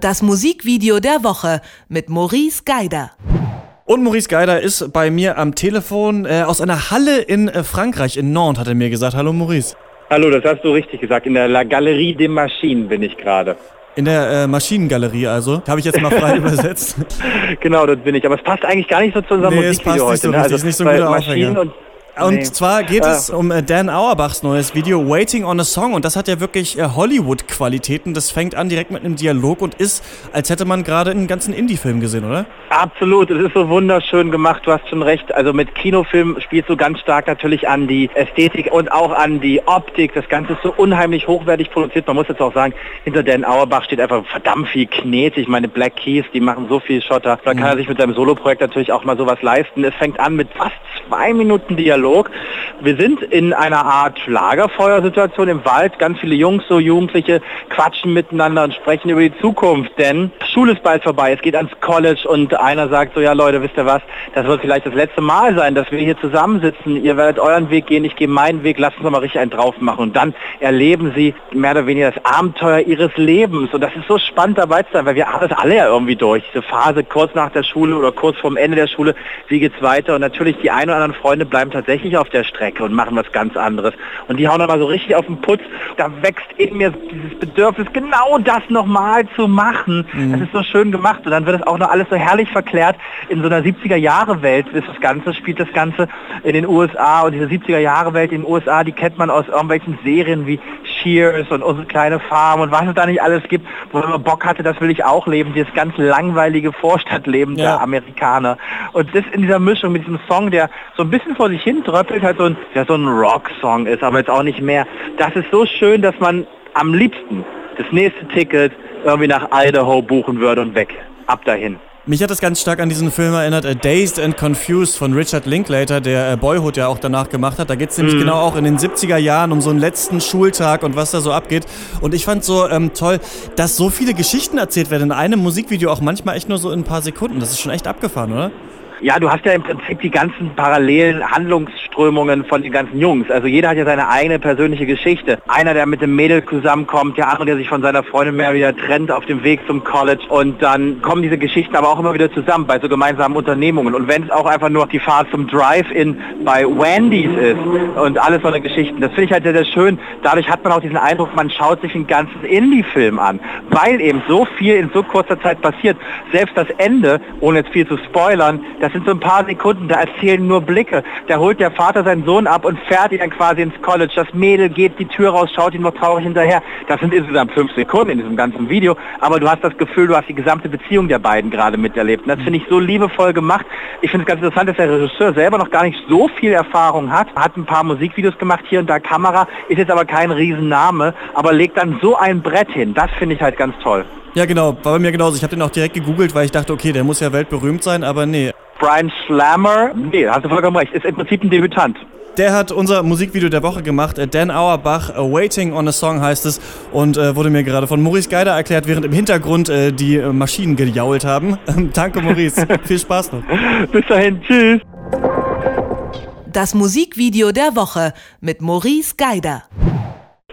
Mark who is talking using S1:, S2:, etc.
S1: Das Musikvideo der Woche mit Maurice Geider.
S2: Und Maurice Geider ist bei mir am Telefon äh, aus einer Halle in äh, Frankreich, in Nantes, hat er mir gesagt. Hallo Maurice.
S3: Hallo, das hast du richtig gesagt. In der La Galerie des Machines bin ich gerade.
S2: In der äh, Maschinengalerie also. Habe ich jetzt mal frei übersetzt.
S3: Genau, dort bin ich. Aber es passt eigentlich gar nicht so zu unserem
S2: Nee, es
S3: Musikvideo
S2: passt nicht
S3: heute.
S2: so
S3: ne? Also
S2: ist nicht so ein guter
S3: Maschinen
S2: Aufhänger.
S3: und
S2: Und
S3: Nee.
S2: zwar geht
S3: Ah.
S2: es um äh, Dan Auerbachs neues Video Waiting on a Song und das hat ja wirklich äh, Hollywood-Qualitäten. Das fängt an direkt mit einem Dialog und ist, als hätte man gerade einen ganzen Indie-Film gesehen, oder?
S3: Absolut, es ist so wunderschön gemacht, du hast schon recht. Also mit Kinofilm spielst du ganz stark natürlich an die Ästhetik und auch an die Optik. Das Ganze ist so unheimlich hochwertig produziert. Man muss jetzt auch sagen, hinter Dan Auerbach steht einfach verdammt viel Knete. Ich meine, Black Keys, die machen so viel Schotter. Da kann er sich mit seinem Soloprojekt natürlich auch mal sowas leisten. Es fängt an mit fast zwei Minuten Dialog. Wir sind in einer Art Lagerfeuersituation im Wald. Ganz viele Jungs, so Jugendliche, quatschen miteinander und sprechen über die Zukunft. Denn Schule ist bald vorbei. Es geht ans College und einer sagt so, ja Leute, wisst ihr was, das wird vielleicht das letzte Mal sein, dass wir hier zusammensitzen. Ihr werdet euren Weg gehen, ich gehe meinen Weg. Lasst uns mal richtig einen drauf machen. Und dann erleben sie mehr oder weniger das Abenteuer ihres Lebens. Und das ist so spannend dabei zu sein, weil wir das alle ja irgendwie durch. Diese Phase kurz nach der Schule oder kurz vorm Ende der Schule, wie geht's weiter? Und natürlich die ein oder anderen Freunde bleiben tatsächlich auf der Strecke und machen was ganz anderes. Und die hauen dann mal so richtig auf den Putz. Da wächst in mir dieses Bedürfnis, genau das nochmal zu machen. Das ist so schön gemacht. Und dann wird es auch noch alles so herrlich verklärt. In so einer 70er-Jahre-Welt ist das Ganze, spielt das Ganze in den USA. Und diese 70er-Jahre-Welt in den USA, die kennt man aus irgendwelchen Serien wie Cheers und unsere kleine Farm und was es da nicht alles gibt, wo man Bock hatte, das will ich auch leben, dieses ganz langweilige Vorstadtleben
S2: Ja.
S3: der Amerikaner. Und das in dieser Mischung mit diesem Song, der so ein bisschen vor sich hin tröppelt, halt so ein, ja, so ein Rock-Song ist, aber jetzt auch nicht mehr. Das ist so schön, dass man am liebsten das nächste Ticket irgendwie nach Idaho buchen würde und weg. Ab dahin.
S2: Mich hat das ganz stark an diesen Film erinnert, äh, Dazed and Confused von Richard Linklater, der äh, Boyhood ja auch danach gemacht hat. Da geht es nämlich genau auch in den 70er Jahren um so einen letzten Schultag und was da so abgeht. Und ich fand so ähm, toll, dass so viele Geschichten erzählt werden in einem Musikvideo, auch manchmal echt nur so in ein paar Sekunden. Das ist schon echt abgefahren, oder?
S3: Ja, du hast ja im Prinzip die ganzen parallelen Handlungsströmungen von den ganzen Jungs. Also jeder hat ja seine eigene persönliche Geschichte. Einer, der mit dem Mädel zusammenkommt, der andere, der sich von seiner Freundin mehr wieder trennt auf dem Weg zum College. Und dann kommen diese Geschichten aber auch immer wieder zusammen bei so gemeinsamen Unternehmungen. Und wenn es auch einfach nur die Fahrt zum Drive-In bei Wendy's ist und alles so eine Geschichten, das finde ich halt sehr, sehr schön. Dadurch hat man auch diesen Eindruck, man schaut sich einen ganzen Indie-Film an, weil eben so viel in so kurzer Zeit passiert. Selbst das Ende, ohne jetzt viel zu spoilern, das sind so ein paar Sekunden, da erzählen nur Blicke. Da holt der Vater seinen Sohn ab und fährt ihn dann quasi ins College. Das Mädel geht die Tür raus, schaut ihm noch traurig hinterher. Das sind insgesamt fünf Sekunden in diesem ganzen Video, aber du hast das Gefühl, du hast die gesamte Beziehung der beiden gerade miterlebt. Und das finde ich so liebevoll gemacht. Ich finde es ganz interessant, dass der Regisseur selber noch gar nicht so viel Erfahrung hat. Hat ein paar Musikvideos gemacht, hier und da Kamera, ist jetzt aber kein Riesenname, aber legt dann so ein Brett hin. Das finde ich halt ganz toll.
S2: Ja, genau, war bei mir genauso. Ich habe den auch direkt gegoogelt, weil ich dachte, okay, der muss ja weltberühmt sein, aber nee.
S3: Brian Slammer, nee, hast du vollkommen recht, ist im Prinzip ein Debütant.
S2: Der hat unser Musikvideo der Woche gemacht. Äh, Dan Auerbach, Waiting on a Song heißt es. Und äh, wurde mir gerade von Maurice Geider erklärt, während im Hintergrund äh, die äh, Maschinen gejault haben. Danke, Maurice. Viel Spaß noch.
S3: Bis dahin, tschüss.
S1: Das Musikvideo der Woche mit Maurice Geider.